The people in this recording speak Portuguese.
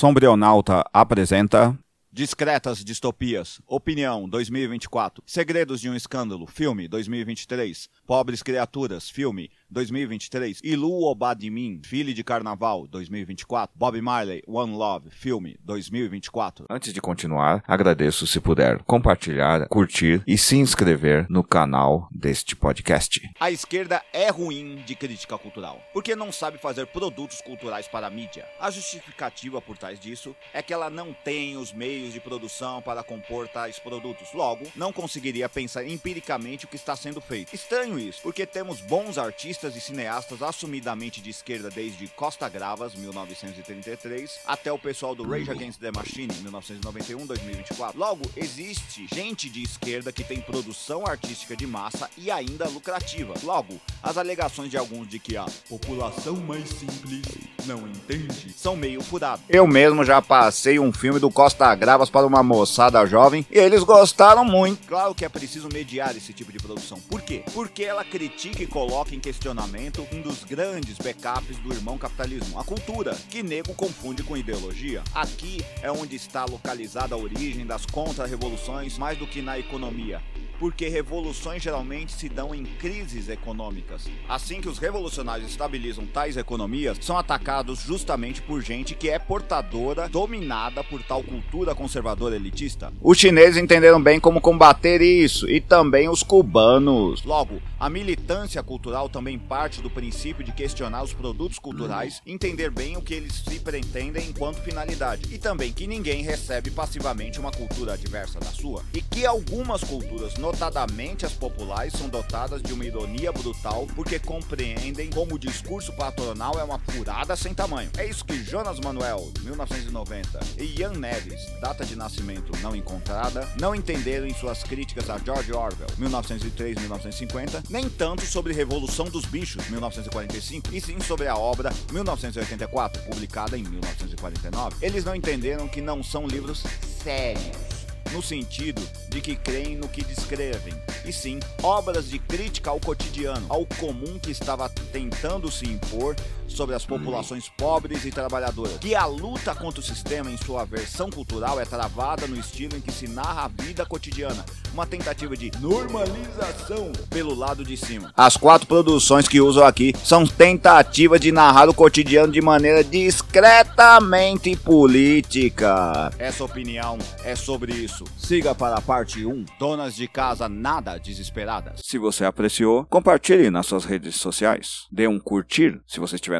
Sombrionauta apresenta. Discretas Distopias, Opinião 2024, Segredos de um Escândalo, Filme 2023, Pobres Criaturas, Filme 2023, Ilu Obadimin, Filho de Carnaval 2024, Bob Marley, One Love, Filme 2024. Antes de continuar, agradeço se puder compartilhar, curtir e se inscrever no canal deste podcast. A esquerda é ruim de crítica cultural, porque não sabe fazer produtos culturais para a mídia. A justificativa por trás disso é que ela não tem os meios de produção para compor tais produtos. Logo, não conseguiria pensar empiricamente o que está sendo feito. Estranho isso, porque temos bons artistas e cineastas assumidamente de esquerda desde Costa Gravas, 1933, até o pessoal do Rage Against the Machine, 1991-2024. Logo, existe gente de esquerda que tem produção artística de massa e ainda lucrativa. Logo, as alegações de alguns de que a população mais simples não entende são meio furadas. Eu mesmo já passei um filme do Costa Gravas para uma moçada jovem e eles gostaram muito. Claro que é preciso mediar esse tipo de produção. Por quê? Porque ela critica e coloca em questionamento um dos grandes backups do irmão capitalismo, a cultura, que nego confunde com ideologia. Aqui é onde está localizada a origem das contra-revoluções mais do que na economia porque revoluções geralmente se dão em crises econômicas. Assim que os revolucionários estabilizam tais economias, são atacados justamente por gente que é portadora, dominada por tal cultura conservadora elitista. Os chineses entenderam bem como combater isso, e também os cubanos. Logo, a militância cultural também parte do princípio de questionar os produtos culturais, entender bem o que eles se pretendem enquanto finalidade, e também que ninguém recebe passivamente uma cultura adversa da sua, e que algumas culturas notadamente as populares, são dotadas de uma ironia brutal porque compreendem como o discurso patronal é uma furada sem tamanho. É isso que Jonas Manuel, 1990, e Ian Neves, data de nascimento não encontrada, não entenderam em suas críticas a George Orwell, 1903-1950, nem tanto sobre Revolução dos Bichos, 1945, e sim sobre a obra 1984, publicada em 1949. Eles não entenderam que não são livros sérios no sentido de que creem no que descrevem, e sim obras de crítica ao cotidiano, ao comum que estava tentando se impor sobre as populações pobres e trabalhadoras. Que a luta contra o sistema em sua versão cultural é travada no estilo em que se narra a vida cotidiana, uma tentativa de normalização pelo lado de cima. As quatro produções que uso aqui são tentativas de narrar o cotidiano de maneira discretamente política. Essa opinião é sobre isso. Siga para a parte 1. Donas de casa nada desesperadas. Se você apreciou, compartilhe nas suas redes sociais. Dê um curtir se você estiver